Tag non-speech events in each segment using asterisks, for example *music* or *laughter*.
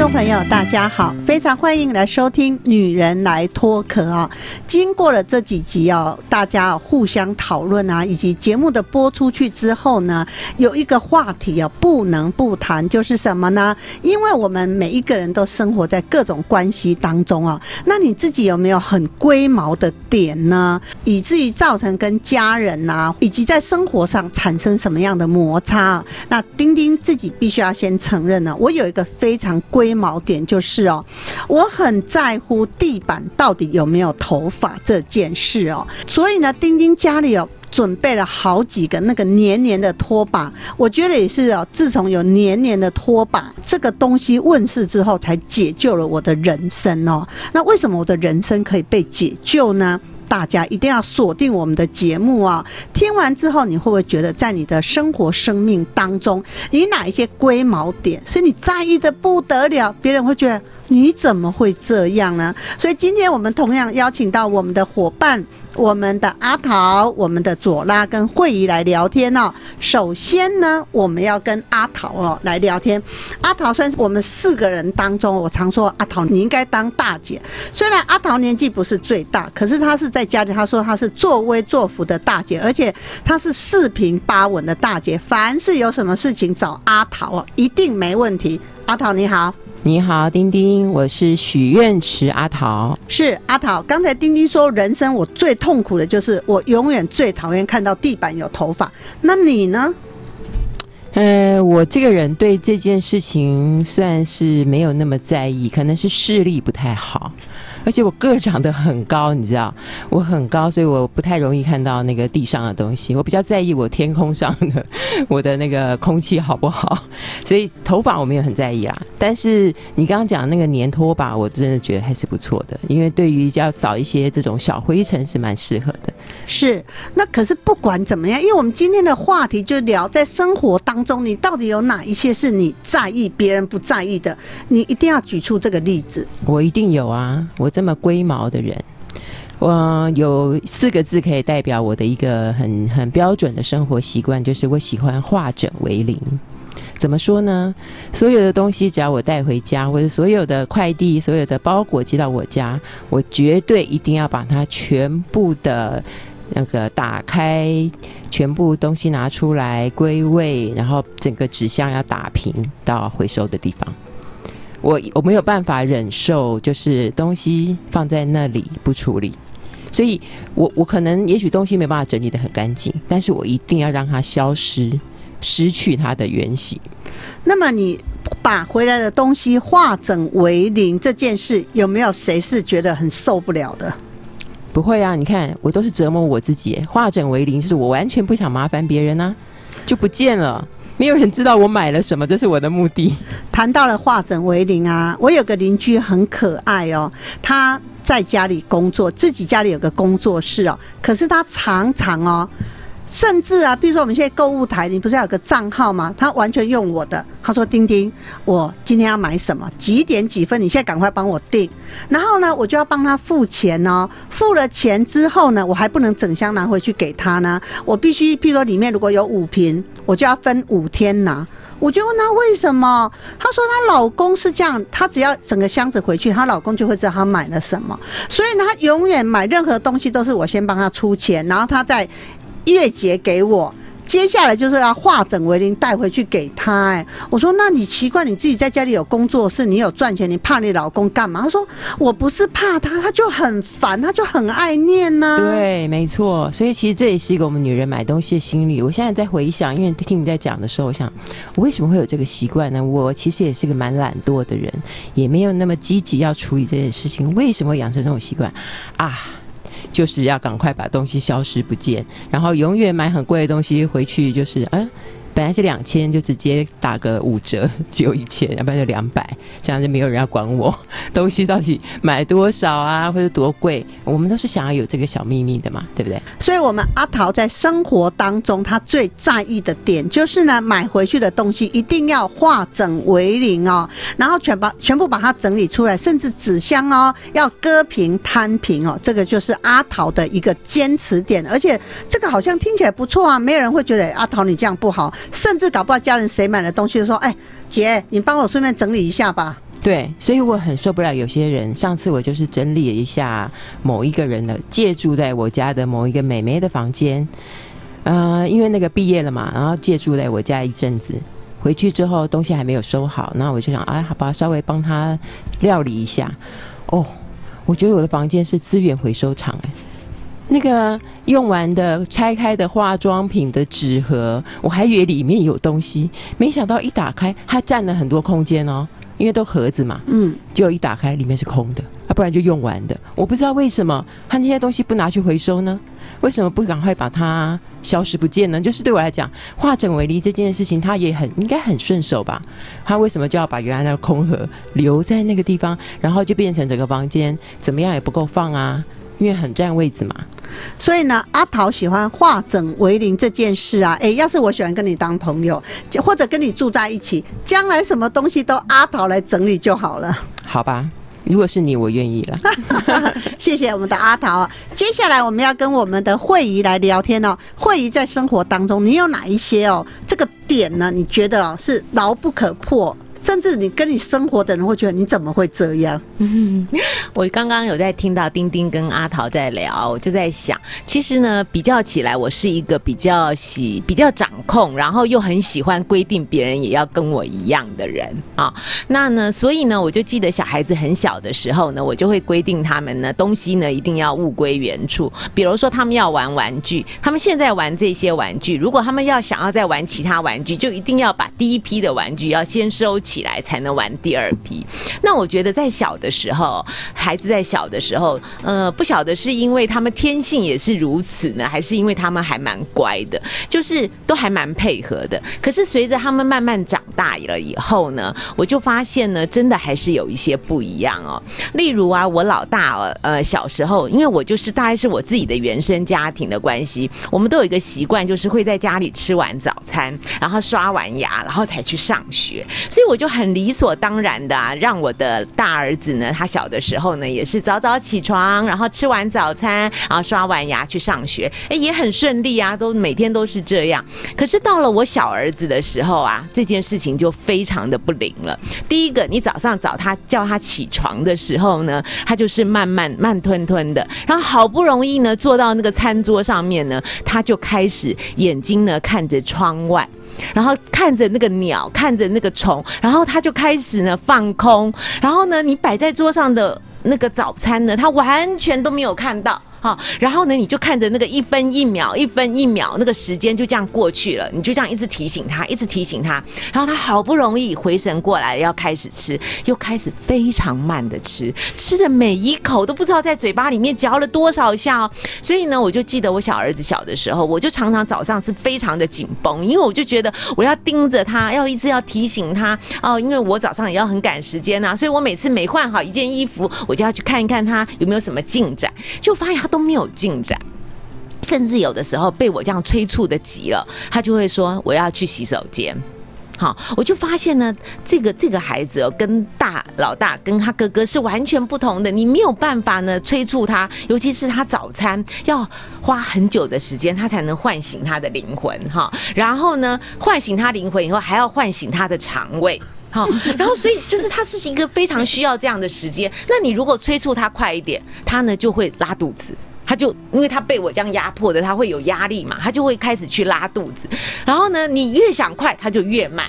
众朋友，大家好，非常欢迎来收听《女人来脱壳》啊！经过了这几集哦，大家互相讨论啊，以及节目的播出去之后呢，有一个话题啊，不能不谈，就是什么呢？因为我们每一个人都生活在各种关系当中啊，那你自己有没有很龟毛的点呢？以至于造成跟家人呐，以及在生活上产生什么样的摩擦？啊那丁丁自己必须要先承认呢，我有一个非常龟毛点，就是哦，我很在乎地板到底有没有头发这件事哦，所以呢，丁丁家里有准备了好几个那个黏黏的拖把，我觉得也是哦，自从有黏黏的拖把这个东西问世之后，才解救了我的人生哦。那为什么我的人生可以被解救呢？大家一定要锁定我们的节目啊！听完之后，你会不会觉得在你的生活、生命当中，你哪一些龟毛点是你在意的不得了？别人会觉得你怎么会这样呢？所以今天我们同样邀请到我们的伙伴。我们的阿桃、我们的左拉跟慧仪来聊天哦。首先呢，我们要跟阿桃哦来聊天。阿桃算是我们四个人当中，我常说阿桃你应该当大姐。虽然阿桃年纪不是最大，可是她是在家里，她说她是作威作福的大姐，而且她是四平八稳的大姐。凡是有什么事情找阿桃哦，一定没问题。阿桃你好。你好，丁丁，我是许愿池阿桃。是阿桃，刚才丁丁说，人生我最痛苦的就是我永远最讨厌看到地板有头发。那你呢？呃，我这个人对这件事情算是没有那么在意，可能是视力不太好。而且我个长得很高，你知道，我很高，所以我不太容易看到那个地上的东西。我比较在意我天空上的我的那个空气好不好。所以头发我没有很在意啊。但是你刚刚讲那个粘拖把，我真的觉得还是不错的，因为对于要扫一些这种小灰尘是蛮适合的。是，那可是不管怎么样，因为我们今天的话题就聊在生活当中，你到底有哪一些是你在意别人不在意的？你一定要举出这个例子。我一定有啊，我。这么龟毛的人，我有四个字可以代表我的一个很很标准的生活习惯，就是我喜欢化整为零。怎么说呢？所有的东西只要我带回家，或者所有的快递、所有的包裹寄到我家，我绝对一定要把它全部的那个打开，全部东西拿出来归位，然后整个纸箱要打平到回收的地方。我我没有办法忍受，就是东西放在那里不处理，所以我我可能也许东西没办法整理的很干净，但是我一定要让它消失，失去它的原形。那么你把回来的东西化整为零这件事，有没有谁是觉得很受不了的？不会啊，你看我都是折磨我自己，化整为零就是我完全不想麻烦别人呢，就不见了。没有人知道我买了什么，这是我的目的。谈到了化整为零啊，我有个邻居很可爱哦，他在家里工作，自己家里有个工作室哦，可是他常常哦。甚至啊，比如说我们现在购物台，你不是有个账号吗？他完全用我的。他说：“丁丁，我今天要买什么？几点几分？你现在赶快帮我订。然后呢，我就要帮他付钱哦。付了钱之后呢，我还不能整箱拿回去给他呢。我必须，譬如说里面如果有五瓶，我就要分五天拿。我就问他为什么？他说她老公是这样，她只要整个箱子回去，她老公就会知道她买了什么。所以呢，她永远买任何东西都是我先帮她出钱，然后她再。”月结给我，接下来就是要化整为零带回去给他。哎，我说那你奇怪，你自己在家里有工作室，你有赚钱，你怕你老公干嘛？他说我不是怕他，他就很烦，他就很爱念呢。对，没错。所以其实这也是一个我们女人买东西的心理。我现在在回想，因为听你在讲的时候，我想我为什么会有这个习惯呢？我其实也是个蛮懒惰的人，也没有那么积极要处理这件事情。为什么养成这种习惯啊？就是要赶快把东西消失不见，然后永远买很贵的东西回去，就是嗯，本来是两千，就直接打个五折，只有一千，要不然就两百，这样就没有人要管我。东西到底买多少啊，或者多贵，我们都是想要有这个小秘密的嘛，对不对？所以，我们阿桃在生活当中，他最在意的点就是呢，买回去的东西一定要化整为零哦，然后全把全部把它整理出来，甚至纸箱哦要割平摊平哦，这个就是阿桃的一个坚持点，而且这个好像听起来不错啊，没有人会觉得阿桃你这样不好，甚至搞不好家人谁买了东西就说，哎，姐，你帮我顺便整理一下吧。对，所以我很受不了有些人。上次我就是整理了一下某一个人的借住在我家的某一个美眉的房间，呃，因为那个毕业了嘛，然后借住在我家一阵子，回去之后东西还没有收好，那我就想，哎，好吧，稍微帮他料理一下。哦，我觉得我的房间是资源回收厂哎，那个用完的拆开的化妆品的纸盒，我还以为里面有东西，没想到一打开，它占了很多空间哦。因为都盒子嘛，嗯，就一打开里面是空的，啊，不然就用完的。我不知道为什么他那些东西不拿去回收呢？为什么不赶快把它消失不见呢？就是对我来讲，化整为零这件事情，他也很应该很顺手吧？他为什么就要把原来那个空盒留在那个地方，然后就变成整个房间怎么样也不够放啊？因为很占位置嘛。所以呢，阿桃喜欢化整为零这件事啊，诶，要是我喜欢跟你当朋友，或者跟你住在一起，将来什么东西都阿桃来整理就好了。好吧，如果是你，我愿意了。*laughs* 谢谢我们的阿桃。接下来我们要跟我们的慧仪来聊天哦。慧仪在生活当中，你有哪一些哦这个点呢？你觉得是牢不可破？甚至你跟你生活的人会觉得你怎么会这样？*laughs* 我刚刚有在听到丁丁跟阿桃在聊，我就在想，其实呢，比较起来，我是一个比较喜、比较掌控，然后又很喜欢规定别人也要跟我一样的人啊。那呢，所以呢，我就记得小孩子很小的时候呢，我就会规定他们呢，东西呢一定要物归原处。比如说，他们要玩玩具，他们现在玩这些玩具，如果他们要想要再玩其他玩具，就一定要把第一批的玩具要先收起。起来才能玩第二批。那我觉得在小的时候，孩子在小的时候，呃，不晓得是因为他们天性也是如此呢，还是因为他们还蛮乖的，就是都还蛮配合的。可是随着他们慢慢长大了以后呢，我就发现呢，真的还是有一些不一样哦。例如啊，我老大呃小时候，因为我就是大概是我自己的原生家庭的关系，我们都有一个习惯，就是会在家里吃完早餐，然后刷完牙，然后才去上学，所以我。就很理所当然的啊，让我的大儿子呢，他小的时候呢，也是早早起床，然后吃完早餐，然后刷完牙去上学，哎，也很顺利啊，都每天都是这样。可是到了我小儿子的时候啊，这件事情就非常的不灵了。第一个，你早上找他叫他起床的时候呢，他就是慢慢慢吞吞的，然后好不容易呢坐到那个餐桌上面呢，他就开始眼睛呢看着窗外。然后看着那个鸟，看着那个虫，然后他就开始呢放空。然后呢，你摆在桌上的那个早餐呢，他完全都没有看到。好，然后呢，你就看着那个一分一秒、一分一秒，那个时间就这样过去了。你就这样一直提醒他，一直提醒他，然后他好不容易回神过来，要开始吃，又开始非常慢的吃，吃的每一口都不知道在嘴巴里面嚼了多少下哦。所以呢，我就记得我小儿子小的时候，我就常常早上是非常的紧绷，因为我就觉得我要盯着他，要一直要提醒他哦，因为我早上也要很赶时间呐，所以我每次每换好一件衣服，我就要去看一看他有没有什么进展，就发现。都没有进展，甚至有的时候被我这样催促的急了，他就会说我要去洗手间。好，我就发现呢，这个这个孩子哦，跟大老大跟他哥哥是完全不同的。你没有办法呢催促他，尤其是他早餐要花很久的时间，他才能唤醒他的灵魂哈。然后呢，唤醒他灵魂以后，还要唤醒他的肠胃。好，*laughs* 然后所以就是他是一个非常需要这样的时间。那你如果催促他快一点，他呢就会拉肚子，他就因为他被我这样压迫的，他会有压力嘛，他就会开始去拉肚子。然后呢，你越想快，他就越慢。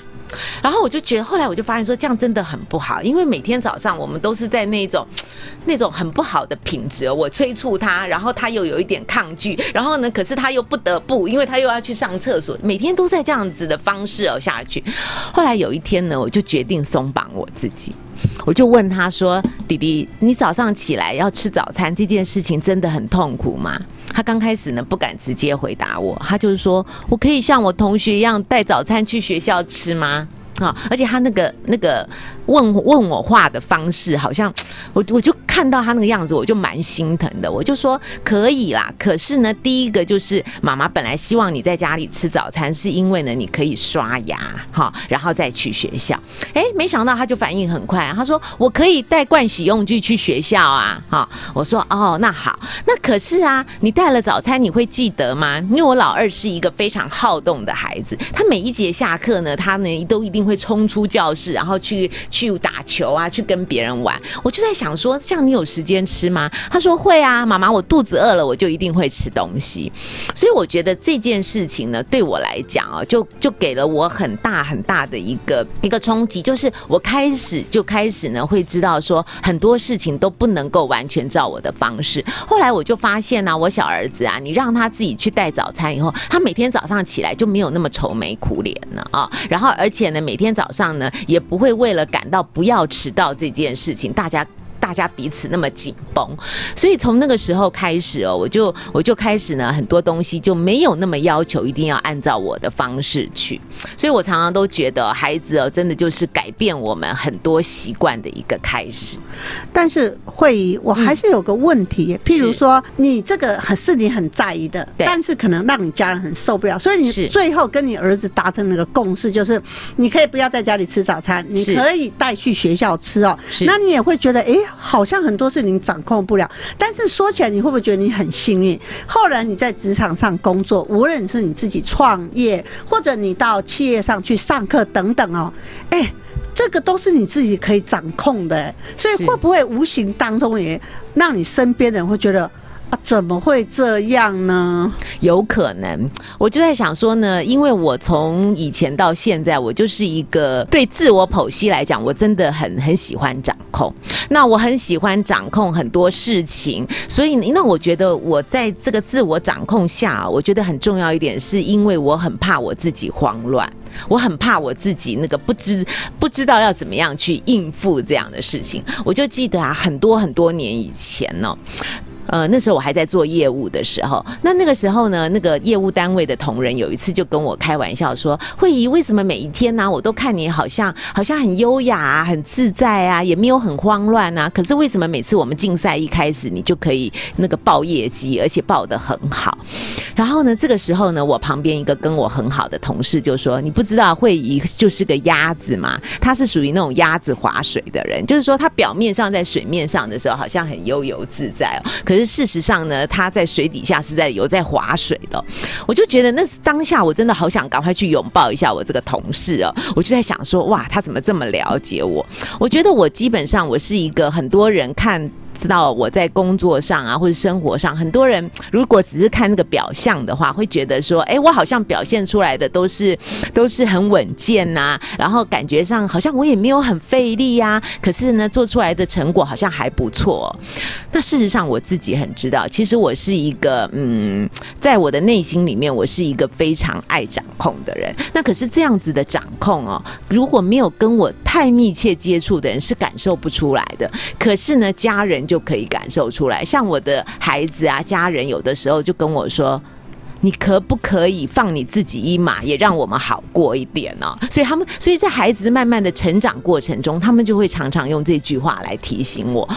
然后我就觉得，后来我就发现说，这样真的很不好，因为每天早上我们都是在那种 *tsk* 那种很不好的品质。我催促他，然后他又有一点抗拒，然后呢，可是他又不得不，因为他又要去上厕所，每天都在这样子的方式哦下去。后来有一天呢，我就决定松绑我自己。我就问他说：“弟弟，你早上起来要吃早餐这件事情真的很痛苦吗？”他刚开始呢不敢直接回答我，他就是说：“我可以像我同学一样带早餐去学校吃吗？”啊，而且他那个那个问问我话的方式，好像我我就看到他那个样子，我就蛮心疼的。我就说可以啦，可是呢，第一个就是妈妈本来希望你在家里吃早餐，是因为呢你可以刷牙哈，然后再去学校。哎，没想到他就反应很快，他说我可以带盥洗用具去学校啊。哈，我说哦，那好，那可是啊，你带了早餐你会记得吗？因为我老二是一个非常好动的孩子，他每一节下课呢，他呢都一定会。会冲出教室，然后去去打球啊，去跟别人玩。我就在想说，这样你有时间吃吗？他说会啊，妈妈，我肚子饿了，我就一定会吃东西。所以我觉得这件事情呢，对我来讲啊，就就给了我很大很大的一个一个冲击，就是我开始就开始呢，会知道说很多事情都不能够完全照我的方式。后来我就发现呢，我小儿子啊，你让他自己去带早餐以后，他每天早上起来就没有那么愁眉苦脸了啊。然后而且呢，每每天早上呢，也不会为了感到不要迟到这件事情，大家。大家彼此那么紧绷，所以从那个时候开始哦，我就我就开始呢，很多东西就没有那么要求一定要按照我的方式去。所以我常常都觉得，孩子哦，真的就是改变我们很多习惯的一个开始。但是会议，我还是有个问题，譬如说，你这个很是你很在意的，但是可能让你家人很受不了，所以你最后跟你儿子达成那个共识，就是你可以不要在家里吃早餐，你可以带去学校吃哦。那你也会觉得，哎。好像很多事情掌控不了，但是说起来，你会不会觉得你很幸运？后来你在职场上工作，无论是你自己创业，或者你到企业上去上课等等哦，哎，这个都是你自己可以掌控的，所以会不会无形当中也让你身边的人会觉得？啊，怎么会这样呢？有可能，我就在想说呢，因为我从以前到现在，我就是一个对自我剖析来讲，我真的很很喜欢掌控。那我很喜欢掌控很多事情，所以那我觉得我在这个自我掌控下，我觉得很重要一点，是因为我很怕我自己慌乱，我很怕我自己那个不知不知道要怎么样去应付这样的事情。我就记得啊，很多很多年以前呢。呃，那时候我还在做业务的时候，那那个时候呢，那个业务单位的同仁有一次就跟我开玩笑说：“慧仪，为什么每一天呢，我都看你好像好像很优雅啊，很自在啊，也没有很慌乱啊？可是为什么每次我们竞赛一开始，你就可以那个报业绩，而且报的很好？然后呢，这个时候呢，我旁边一个跟我很好的同事就说：‘你不知道慧仪就是个鸭子吗？他是属于那种鸭子划水的人，就是说他表面上在水面上的时候好像很悠游自在哦，可是。’事实上呢，他在水底下是在有在划水的，我就觉得那当下我真的好想赶快去拥抱一下我这个同事哦，我就在想说，哇，他怎么这么了解我？我觉得我基本上我是一个很多人看。知道我在工作上啊，或者生活上，很多人如果只是看那个表象的话，会觉得说，哎，我好像表现出来的都是都是很稳健呐，然后感觉上好像我也没有很费力呀，可是呢，做出来的成果好像还不错。那事实上我自己很知道，其实我是一个嗯，在我的内心里面，我是一个非常爱掌控的人。那可是这样子的掌控哦，如果没有跟我太密切接触的人，是感受不出来的。可是呢，家人。就可以感受出来，像我的孩子啊，家人有的时候就跟我说：“你可不可以放你自己一马，也让我们好过一点呢？”所以他们，所以在孩子慢慢的成长过程中，他们就会常常用这句话来提醒我。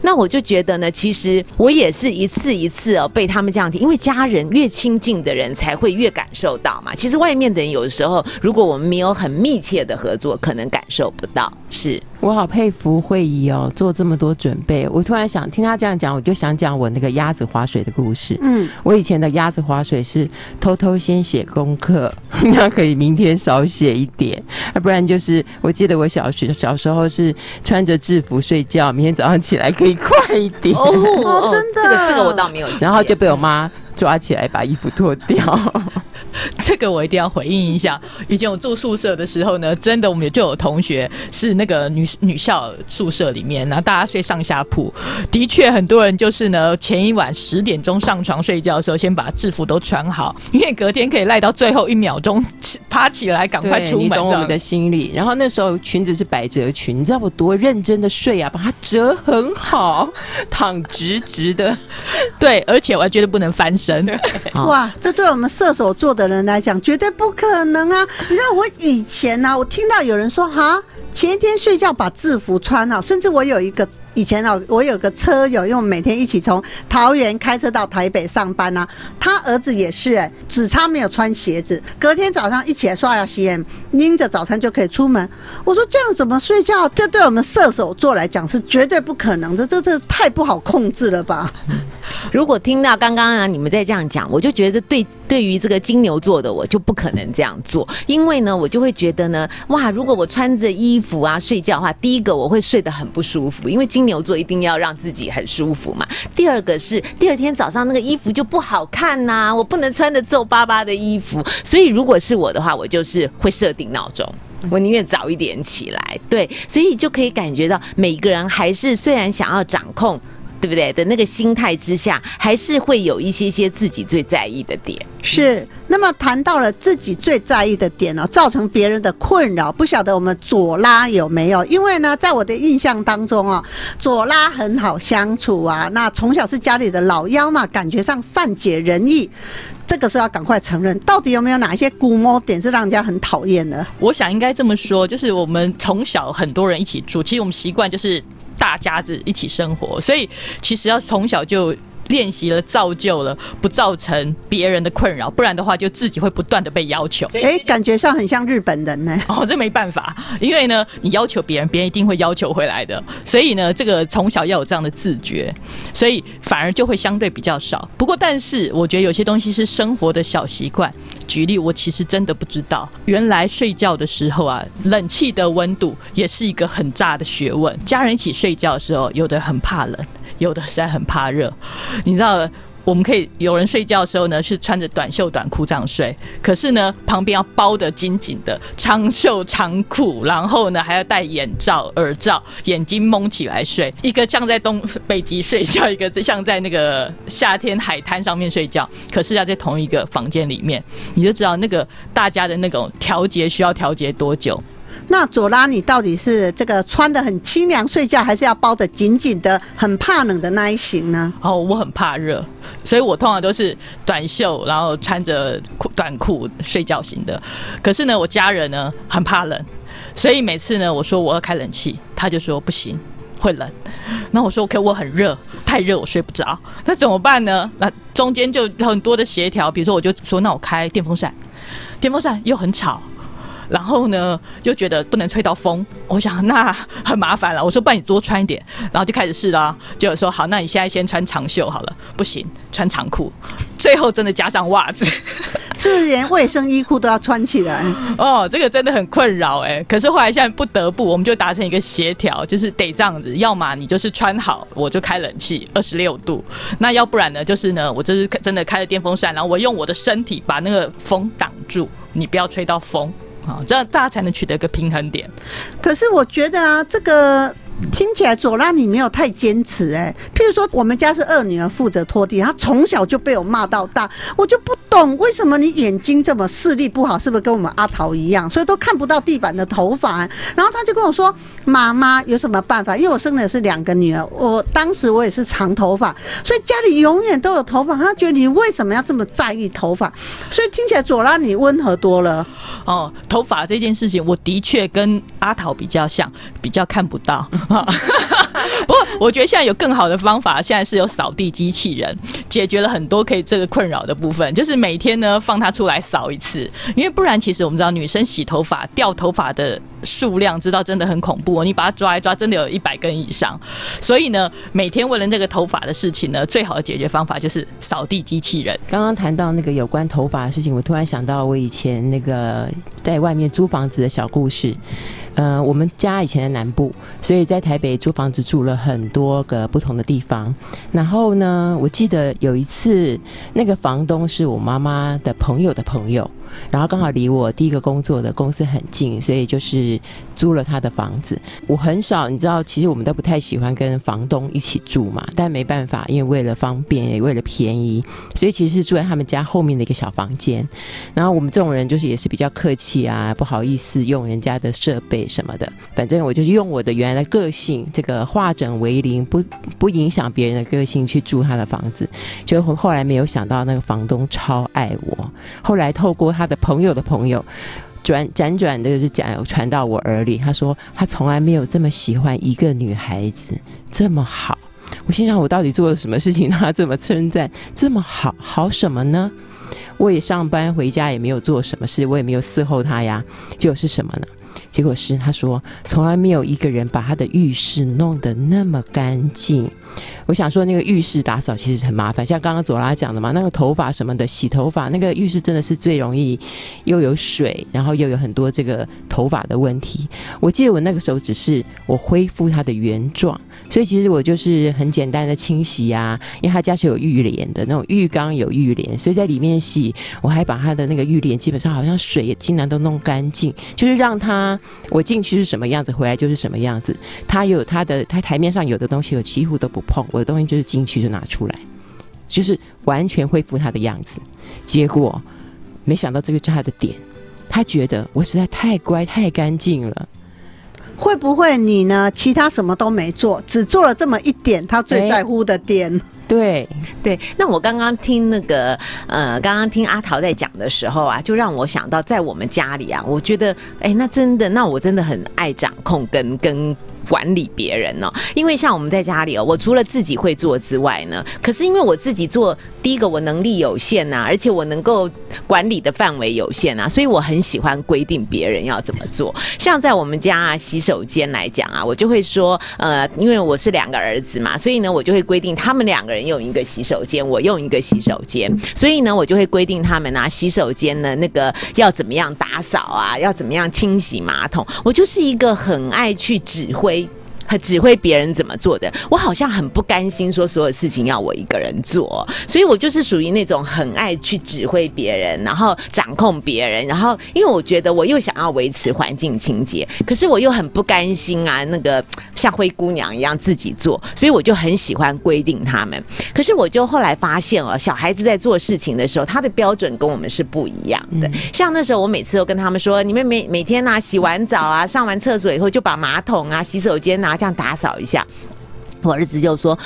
那我就觉得呢，其实我也是一次一次哦被他们这样提，因为家人越亲近的人才会越感受到嘛。其实外面的人有的时候，如果我们没有很密切的合作，可能感受不到。是。我好佩服会议哦，做这么多准备。我突然想听他这样讲，我就想讲我那个鸭子划水的故事。嗯，我以前的鸭子划水是偷偷先写功课，*laughs* 那可以明天少写一点，要不然就是我记得我小学小时候是穿着制服睡觉，明天早上起来可以快一点。哦，真的，这个这个我倒没有。然后就被我妈抓起来把衣服脱掉。*laughs* 这个我一定要回应一下。以前我住宿舍的时候呢，真的我们就有同学是那个女女校宿舍里面，然后大家睡上下铺，的确很多人就是呢，前一晚十点钟上床睡觉的时候，先把制服都穿好，因为隔天可以赖到最后一秒钟起爬起来赶快出门。你懂我们的心理。然后那时候裙子是百褶裙，你知道我多认真的睡啊，把它折很好，躺直直的。对，而且我还觉得不能翻身。*laughs* 哇，这对我们射手座的的人来讲绝对不可能啊！你知道我以前呢、我听到有人说哈，前一天睡觉把制服穿好，甚至我有一个以前啊，我有个车友，因为每天一起从桃园开车到台北上班啊，他儿子也是哎、只差没有穿鞋子，隔天早上一起来刷牙洗脸，拎着早餐就可以出门。我说这样怎么睡觉？这对我们射手座来讲是绝对不可能的，这这太不好控制了吧？如果听到刚刚啊你们在这样讲，我就觉得对对于这个金牛座的我就不可能这样做，因为呢，我就会觉得呢，哇，如果我穿着衣服啊睡觉的话，第一个我会睡得很不舒服，因为金牛座一定要让自己很舒服嘛。第二个是第二天早上那个衣服就不好看呐、我不能穿着皱巴巴的衣服，所以如果是我的话，我就是会设定闹钟。我宁愿早一点起来，对，所以就可以感觉到每个人还是虽然想要掌控对不对的那个心态之下，还是会有一些些自己最在意的点。是，那么谈到了自己最在意的点呢、造成别人的困扰，不晓得我们左拉有没有？因为呢，在我的印象当中啊，左拉很好相处啊，那从小是家里的老幺嘛，感觉上善解人意，这个是要赶快承认。到底有没有哪一些估摸点是让人家很讨厌的？我想应该这么说，就是我们从小很多人一起住，其实我们习惯就是大家子一起生活，所以其实要从小就。练习了，造就了，不造成别人的困扰，不然的话就自己会不断的被要求。哎，感觉上很像日本人呢。*laughs* 哦，这没办法，因为呢，你要求别人，别人一定会要求回来的。所以呢，这个从小要有这样的自觉，所以反而就会相对比较少。不过，但是我觉得有些东西是生活的小习惯。举例，我其实真的不知道，原来睡觉的时候啊，冷气的温度也是一个很炸的学问。家人一起睡觉的时候，有的很怕冷，有的实在很怕热。你知道，我们可以有人睡觉的时候呢，是穿着短袖短裤这样睡，可是呢，旁边要包得紧紧的长袖长裤，然后呢还要戴眼罩、耳罩，眼睛蒙起来睡。一个像在东北极睡觉，一个像在那个夏天海滩上面睡觉，可是要在同一个房间里面，你就知道那个大家的那种调节需要调节多久。那左拉，你到底是这个穿的很清凉睡觉，还是要包的紧紧的、很怕冷的那一型呢？哦，我很怕热，所以我通常都是短袖，然后穿着裤短裤睡觉型的。可是呢，我家人呢很怕冷，所以每次呢我说我要开冷气，他就说不行，会冷。那我说 OK，我很热，太热我睡不着，那怎么办呢？那中间就很多的协调，比如说我就说那我开电风扇，电风扇又很吵。然后呢，又觉得不能吹到风，我想那很麻烦了。我说，不然你多穿一点，然后就开始试啦。结果说好，那你现在先穿长袖好了，不行，穿长裤。最后真的加上袜子，*laughs* 是不是连卫生衣裤都要穿起来？哦，这个真的很困扰哎。可是后来现在不得不，我们就达成一个协调，就是得这样子，要么你就是穿好，我就开冷气二十六度；那要不然呢，就是呢，我就是真的开了电风扇，然后我用我的身体把那个风挡住，你不要吹到风。啊，这样大家才能取得一个平衡点。可是我觉得啊，这个听起来左拉你没有太坚持哎、譬如说，我们家是二女儿负责拖地，她从小就被我骂到大，我就不懂为什么你眼睛这么视力不好，是不是跟我们阿桃一样，所以都看不到地板的头发？然后她就跟我说：“妈妈有什么办法？因为我生的是两个女儿，我当时我也是长头发，所以家里永远都有头发。她觉得你为什么要这么在意头发？所以听起来左拉你温和多了。哦，头发这件事情，我的确跟阿桃比较像，比较看不到。*laughs* 不过我觉得现在有更好的方法，现在是有扫地机器人，解决了很多可以这个困扰的部分。就是每天呢放它出来扫一次，因为不然其实我们知道女生洗头发掉头发的数量，知道真的很恐怖、哦。你把它抓一抓，真的有一百根以上。所以呢，每天为了这个头发的事情呢，最好的解决方法就是扫地机器人。刚刚谈到那个有关头发的事情，我突然想到我以前那个在外面租房子的小故事。呃，我们家以前在南部，所以在台北租房子住了很多个不同的地方。然后呢，我记得有一次，那个房东是我妈妈的朋友的朋友。然后刚好离我第一个工作的公司很近，所以就是租了他的房子。我很少，你知道，其实我们都不太喜欢跟房东一起住嘛，但没办法，因为为了方便，也为了便宜，所以其实是住在他们家后面的一个小房间。然后我们这种人就是也是比较客气啊，不好意思用人家的设备什么的。反正我就是用我的原来的个性，这个化整为零，不不影响别人的个性去住他的房子。就后来没有想到那个房东超爱我，后来透过他。他的朋友的朋友转辗转的就讲传到我耳里，他说他从来没有这么喜欢一个女孩子这么好。我心想，我到底做了什么事情让他这么称赞？这么好，好什么呢？我也上班回家也没有做什么事，我也没有伺候他呀。结果是什么呢？结果是他说从来没有一个人把他的浴室弄得那么干净。我想说，那个浴室打扫其实很麻烦，像刚刚左拉讲的嘛，那个头发什么的，洗头发，那个浴室真的是最容易又有水，然后又有很多这个头发的问题。我记得我那个时候只是我恢复它的原状，所以其实我就是很简单的清洗啊，因为他家是有浴帘的那种浴缸有浴帘，所以在里面洗，我还把他的那个浴帘基本上好像水也尽量都弄干净，就是让他我进去是什么样子，回来就是什么样子。他有他的他台面上有的东西，我几乎都不碰。我的东西就是进去就拿出来，就是完全恢复他的样子。结果没想到这个是他的点，他觉得我实在太乖太干净了。会不会你呢？其他什么都没做，只做了这么一点，他最在乎的点。对对，那我刚刚听那个呃，刚刚听阿桃在讲的时候啊，就让我想到在我们家里啊，我觉得哎，那真的，那我真的很爱掌控跟跟。管理别人呢？因为像我们在家里哦，我除了自己会做之外呢，可是因为我自己做，第一个我能力有限呐，而且我能够管理的范围有限啊，所以我很喜欢规定别人要怎么做。像在我们家啊，洗手间来讲啊，我就会说，呃，因为我是两个儿子嘛，所以呢，我就会规定他们两个人用一个洗手间，我用一个洗手间，所以呢，我就会规定他们啊，洗手间呢那个要怎么样打扫啊，要怎么样清洗马桶。我就是一个很爱去指挥。指挥别人怎么做的，我好像很不甘心，说所有事情要我一个人做，所以我就是属于那种很爱去指挥别人，然后掌控别人，然后因为我觉得我又想要维持环境清洁，可是我又很不甘心啊，那个像灰姑娘一样自己做，所以我就很喜欢规定他们。可是我就后来发现哦，小孩子在做事情的时候，他的标准跟我们是不一样的。像那时候我每次都跟他们说，你们每每天呐洗完澡啊，上完厕所以后就把马桶啊、洗手间拿。这样打扫一下，我儿子就说：“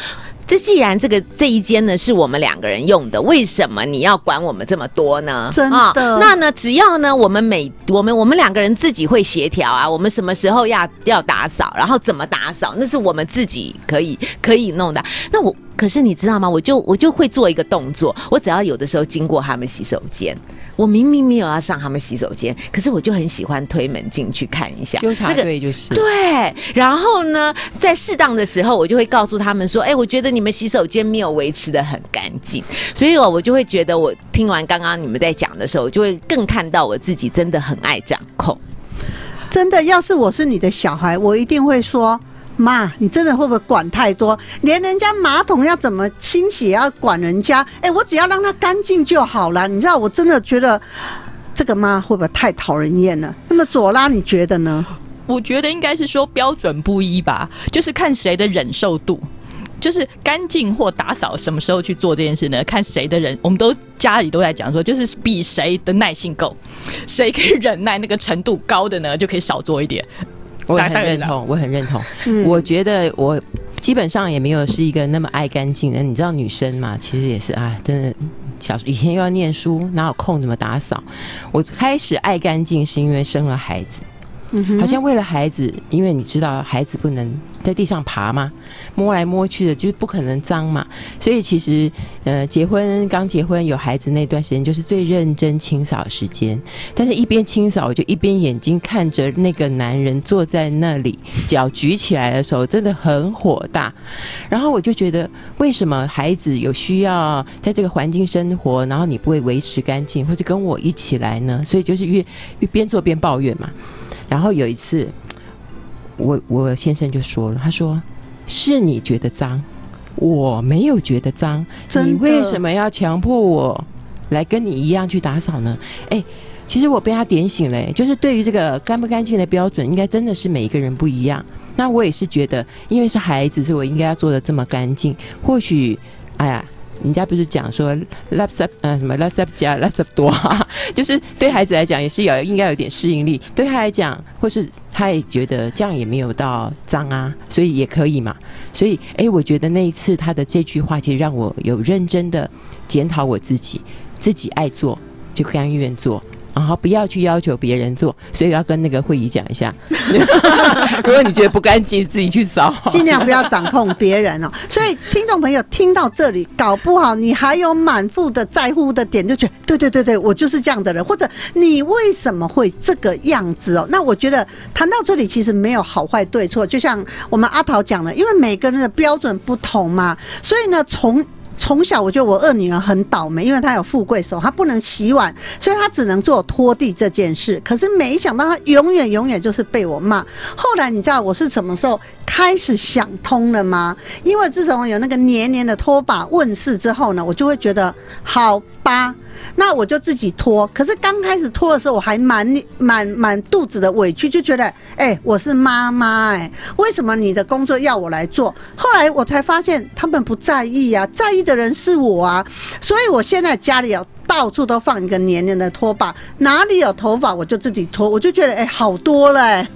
这既然这个这一间呢是我们两个人用的，为什么你要管我们这么多呢？真的？那呢，只要呢我们每我们我们两个人自己会协调啊，我们什么时候要要打扫，然后怎么打扫，那是我们自己可以可以弄的。那我可是你知道吗？我就我就会做一个动作，我只要有的时候经过他们洗手间。”我明明没有要上他们洗手间，可是我就很喜欢推门进去看一下。纠察队就是对，然后呢，在适当的时候，我就会告诉他们说：“哎，我觉得你们洗手间没有维持的很干净。”所以，我我就会觉得，我听完刚刚你们在讲的时候，我就会更看到我自己真的很爱掌控。真的，要是我是你的小孩，我一定会说。妈，你真的会不会管太多？连人家马桶要怎么清洗要管人家？哎，我只要让它干净就好了。你知道，我真的觉得这个妈会不会太讨人厌了？那么左拉，你觉得呢？我觉得应该是说标准不一吧，就是看谁的忍受度，就是干净或打扫什么时候去做这件事呢？看谁的人，我们都家里都在讲说，就是比谁的耐性够，谁可以忍耐那个程度高的呢，就可以少做一点。我很认同，我很认同。我觉得我基本上也没有是一个那么爱干净的。你知道女生嘛，其实也是啊，真的小以前又要念书，哪有空怎么打扫？我开始爱干净是因为生了孩子。好像为了孩子，因为你知道孩子不能在地上爬嘛，摸来摸去的，就不可能脏嘛。所以其实，呃，结婚刚结婚有孩子那段时间，就是最认真清扫时间。但是，一边清扫，我就一边眼睛看着那个男人坐在那里，*laughs* 脚举起来的时候，真的很火大。然后我就觉得，为什么孩子有需要在这个环境生活，然后你不会维持干净，或者跟我一起来呢？所以就是越越边做边抱怨嘛。然后有一次，我我先生就说了，他说是你觉得脏，我没有觉得脏，你为什么要强迫我来跟你一样去打扫呢？哎。其实我被他点醒了、就是对于这个干不干净的标准，应该真的是每一个人不一样。那我也是觉得，因为是孩子，所以我应该要做的这么干净。或许，哎呀，人家不是讲说 l a p s up 呃什么 l a p s up 加 l a p s up 多，*laughs* 就是对孩子来讲也是有应该有点适应力。对他来讲，或是他也觉得这样也没有到脏啊，所以也可以嘛。所以，哎，我觉得那一次他的这句话，其实让我有认真的检讨我自己，自己爱做就甘愿做。然后不要去要求别人做，所以要跟那个会议讲一下。*laughs* 如果你觉得不干净，自己去扫。尽量不要掌控别人哦。所以听众朋友听到这里，搞不好你还有满腹的在乎的点，就觉得对对对对，我就是这样的人，或者你为什么会这个样子哦？那我觉得谈到这里，其实没有好坏对错，就像我们阿桃讲的，因为每个人的标准不同嘛，所以呢，从从小我觉得我二女儿很倒霉，因为她有富贵手，她不能洗碗，所以她只能做拖地这件事。可是没想到她永远永远就是被我骂。后来你知道我是什么时候开始想通了吗？因为自从有那个黏黏的拖把问世之后呢，我就会觉得好吧。那我就自己拖，可是刚开始拖的时候，我还满满满肚子的委屈，就觉得，哎、我是妈妈，哎，为什么你的工作要我来做？后来我才发现，他们不在意啊，在意的人是我啊，所以我现在家里有到处都放一个黏黏的拖把，哪里有头发我就自己拖，我就觉得，哎、好多了、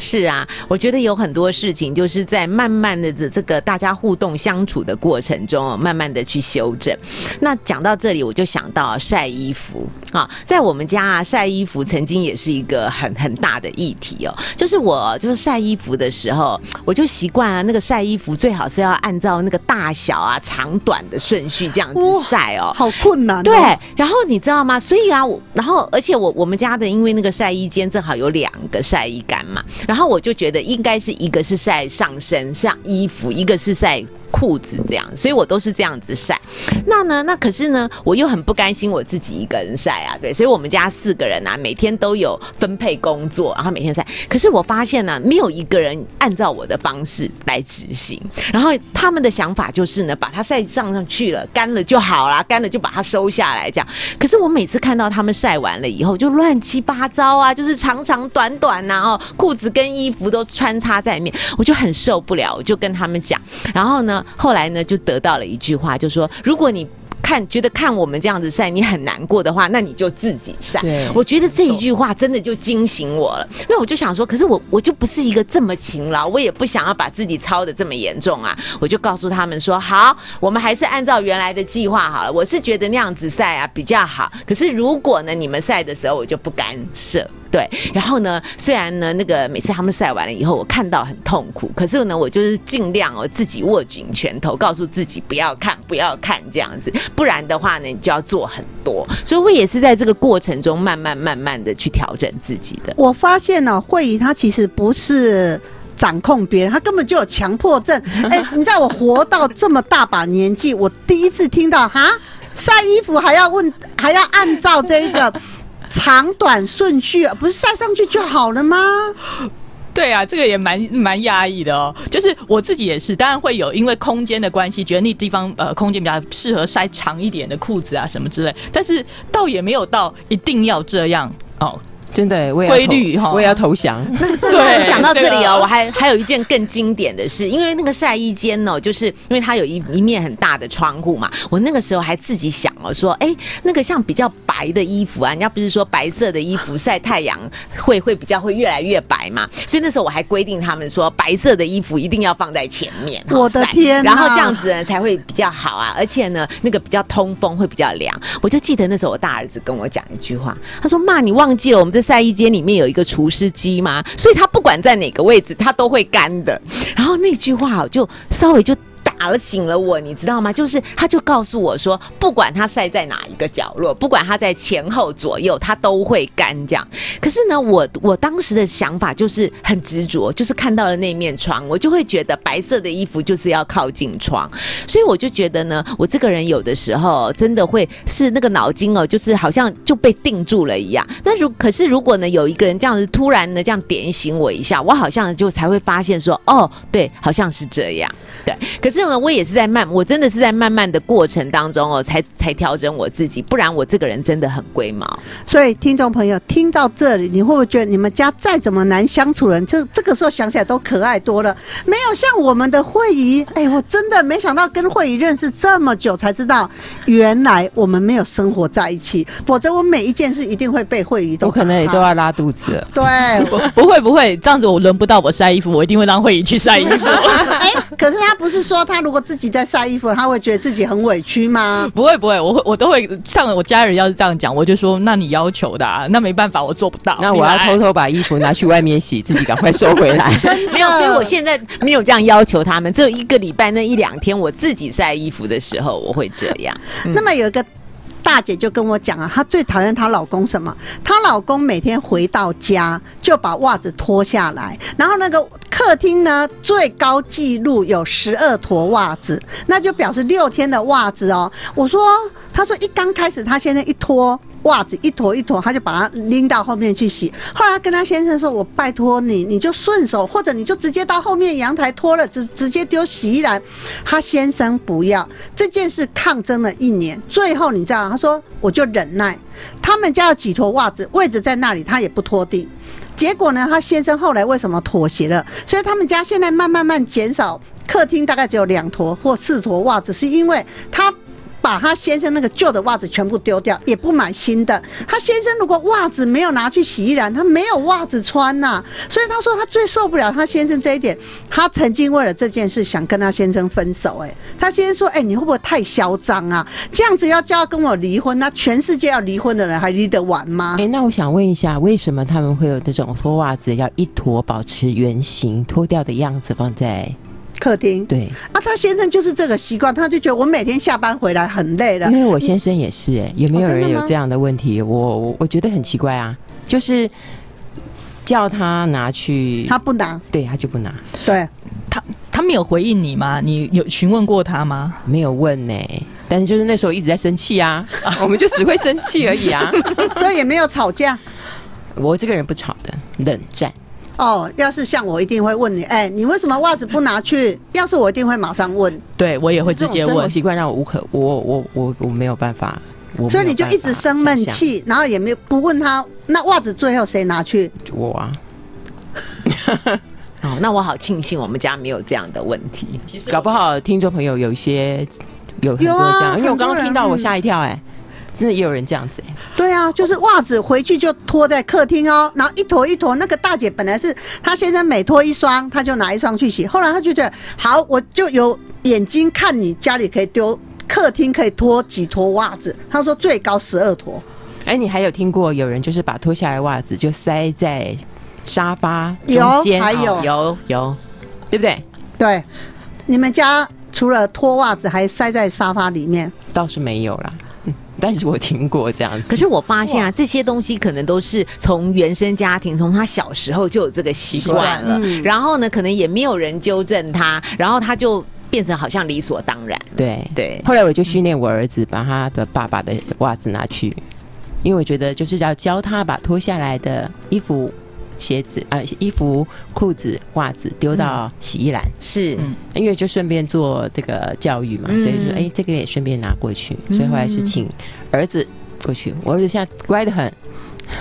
是啊，我觉得有很多事情就是在慢慢的这这个大家互动相处的过程中哦，慢慢的去修正。那讲到这里，我就想到晒衣服啊，在我们家啊，晒衣服曾经也是一个很很大的议题哦。就是我就是晒衣服的时候，我就习惯啊，那个晒衣服最好是要按照那个大小啊、长短的顺序这样子晒哦。好困难、哦。对，然后你知道吗？所以啊，我然后而且我我们家的因为那个晒衣间正好有两个晒衣杆嘛，然后我就觉得应该是一个是晒上身像衣服，一个是晒裤子这样，所以我都是这样子晒。那呢，那可是呢，我又很不甘心我自己一个人晒啊，对，所以我们家四个人啊，每天都有分配工作，然后每天晒。可是我发现呢、没有一个人按照我的方式来执行，然后他们的想法就是呢，把它晒上上去了，干了就好啦，干了就把它收下来这样。可是我每次看到他们晒完了以后，就乱七八糟啊，就是长长短短呐、哦，裤子跟衣服都穿插在里面，我就很受不了，我就跟他们讲。然后呢，后来呢，就得到了一句话，就说如果你看觉得看我们这样子晒你很难过的话，那你就自己晒。对我觉得这一句话真的就惊醒我了。那我就想说，可是我我就不是一个这么勤劳，我也不想要把自己操的这么严重啊。我就告诉他们说，好，我们还是按照原来的计划好了。我是觉得那样子晒啊比较好，可是如果呢你们晒的时候，我就不干涉。对，然后呢，虽然呢，那个每次他们晒完了以后，我看到很痛苦，可是呢，我就是尽量哦自己握紧拳头，告诉自己不要看，不要看这样子，不然的话呢，你就要做很多。所以我也是在这个过程中慢慢慢慢的去调整自己的。我发现呢、慧仪她其实不是。掌控别人，她根本就有强迫症。哎、你知道我活到这么大把年纪，我第一次听到哈晒衣服还要问，还要按照这一个长短顺序，不是晒上去就好了吗？对啊，这个也蛮蛮压抑的哦。就是我自己也是，当然会有因为空间的关系，觉得那地方呃空间比较适合塞长一点的裤子啊什么之类，但是倒也没有到一定要这样哦。*laughs* 真的，我也规律哈我也要投降。*laughs* 对讲到这里哦，我还还有一件更经典的事，因为那个晒衣间哦，就是因为它有一一面很大的窗户嘛，我那个时候还自己想哦，说，哎，那个像比较白的衣服啊，人家不是说白色的衣服晒太阳会会比较会越来越白嘛，所以那时候我还规定他们说，白色的衣服一定要放在前面，我的天然后这样子呢才会比较好啊，而且呢，那个比较通风会比较凉。我就记得那时候我大儿子跟我讲一句话，他说：“妈，你忘记了我们这晒衣间里面有一个除湿机吗？所以它不管在哪个位置，它都会干的。”然后那句话我就稍微就。打了醒了我，你知道吗？就是他就告诉我说，不管它晒在哪一个角落，不管它在前后左右，它都会干这样。可是呢，我我当时的想法就是很执着，就是看到了那面窗，我就会觉得白色的衣服就是要靠近窗，所以我就觉得呢，我这个人有的时候真的会是那个脑筋哦，就是好像就被定住了一样。那如可是如果呢，有一个人这样子突然呢这样点醒我一下，我好像就才会发现说，哦，对，好像是这样。对，可是呢，我也是在慢，我真的是在慢慢的过程当中哦，才才调整我自己，不然我这个人真的很龟毛。所以听众朋友听到这里，你会不会觉得你们家再怎么难相处人，这这个时候想起来都可爱多了？没有像我们的慧仪，哎，我真的没想到跟慧仪认识这么久，才知道原来我们没有生活在一起，否则我每一件事一定会被慧仪都我可能也都要拉肚子了。*laughs* 对。*laughs* 不不会不会，这样子我轮不到我晒衣服，我一定会让慧仪去晒衣服。*laughs* 哎，可是他不是说他如果自己在晒衣服，他会觉得自己很委屈吗？不会不会，我会我都会像我家人要是这样讲，我就说那你要求的、啊，那没办法，我做不到。那我要偷偷把衣服拿去外面洗，自己赶快收回来。*laughs* 没有，所以我现在没有这样要求他们，只有一个礼拜那一两天，我自己晒衣服的时候，我会这样。*laughs* 那么有一个大姐就跟我讲啊，她最讨厌她老公什么？她老公每天回到家就把袜子脱下来，然后那个客厅呢最高纪录有十二坨袜子，那就表示六天的袜子哦。我说，他说一刚开始她现在一脱。袜子一坨一坨，她就把它拎到后面去洗。后来跟她先生说：“我拜托你，你就顺手，或者你就直接到后面阳台脱了，直直接丢洗衣篮。”她先生不要这件事，抗争了一年，最后你知道，他说我就忍耐。他们家有几坨袜子，位置在那里，他也不拖地。结果呢，他先生后来为什么妥协了？所以他们家现在慢慢慢减少，客厅大概只有两坨或四坨袜子，是因为他。把他先生那个旧的袜子全部丢掉，也不买新的。他先生如果袜子没有拿去洗衣篮，他没有袜子穿呐、所以他说他最受不了他先生这一点。他曾经为了这件事想跟他先生分手、哎，他先生说：“哎、你会不会太嚣张啊？这样子要叫他跟我离婚，那全世界要离婚的人还离得完吗哎、？”那我想问一下，为什么他们会有这种脱袜子要一坨保持圆形，脱掉的样子放在客厅对？啊，他先生就是这个习惯，他就觉得我每天下班回来很累了因，为我先生也是、哎，有没有人有这样的问题？我我我觉得很奇怪啊，就是叫他拿去，他不拿，对他就不拿，对，他他没有回应你吗？你有询问过他吗？没有问呢、但是就是那时候一直在生气啊，*laughs* 我们就只会生气而已啊。*laughs* 所以也没有吵架。我这个人不吵的，冷战。哦，要是像我，一定会问你，哎、你为什么袜子不拿去？*laughs* 要是我一定会马上问，对我也会直接问。这种生活习惯让我无可，我我我我没有办法，所以你就一直生闷。气，然后也没有不问他，那袜子最后谁拿去？我啊，*laughs* 哦，那我好庆幸我们家没有这样的问题。搞不好听众朋友有一些有很多这样，因为我刚刚听到我嗯吓一跳、哎、真的也有人这样子、哎对啊，就是袜子回去就脱在客厅哦，然后一坨一坨。那个大姐本来是她先生每脱一双，她就拿一双去洗，后来她就觉得好，我就有眼睛看你家里可以丢。客厅可以脱几坨袜子？她说最高十二坨。哎、你还有听过有人就是把脱下来的袜子就塞在沙发有中间，还有有有，对不对？对，你们家除了脱袜子，还塞在沙发里面。倒是没有啦，嗯但是我听过这样子。可是我发现啊，这些东西可能都是从原生家庭，从他小时候就有这个习惯了，然后呢，可能也没有人纠正他，然后他就变成好像理所当然。对对，后来我就训练我儿子把他的爸爸的袜子拿去，因为我觉得就是要教他把脱下来的衣服、鞋子啊、衣服、裤子、袜子丢到洗衣篮，是，嗯。因为就顺便做这个教育嘛，嗯。所以说哎，这个也顺便拿过去，所以后来是请儿子过去。我儿子现在乖得很，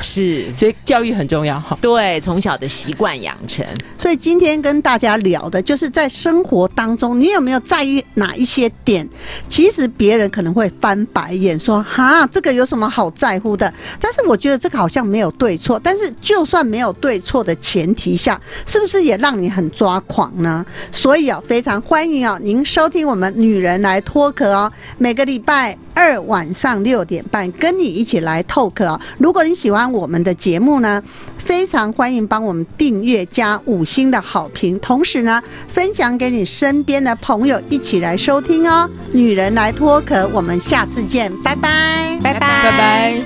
是，所以教育很重要哈。对，从小的习惯养成。所以今天跟大家聊的就是在生活当中，你有没有在意哪一些点？其实别人可能会翻白眼说：“哈，这个有什么好在乎的？”但是我觉得这个好像没有对错。但是就算没有对错的前提下，是不是也让你很抓狂呢？所以啊，非常欢迎啊，您收听我们《女人来脱壳》哦，每个礼拜二晚上六点半跟你一起来透课啊。如果你喜欢欢我们的节目呢，非常欢迎帮我们订阅加五星的好评，同时呢，分享给你身边的朋友一起来收听哦。女人来脱壳，我们下次见，拜拜，拜拜拜拜。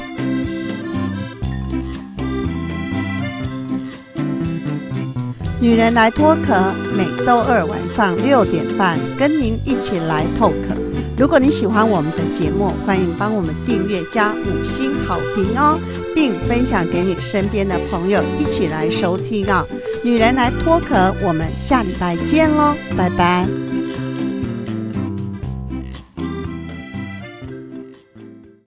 女人来脱壳，每周二晚上六点半跟您一起来透壳。如果你喜欢我们的节目，欢迎帮我们订阅加五星好评哦，并分享给你身边的朋友一起来收听啊、女人来脱壳，我们下礼拜见喽，拜拜。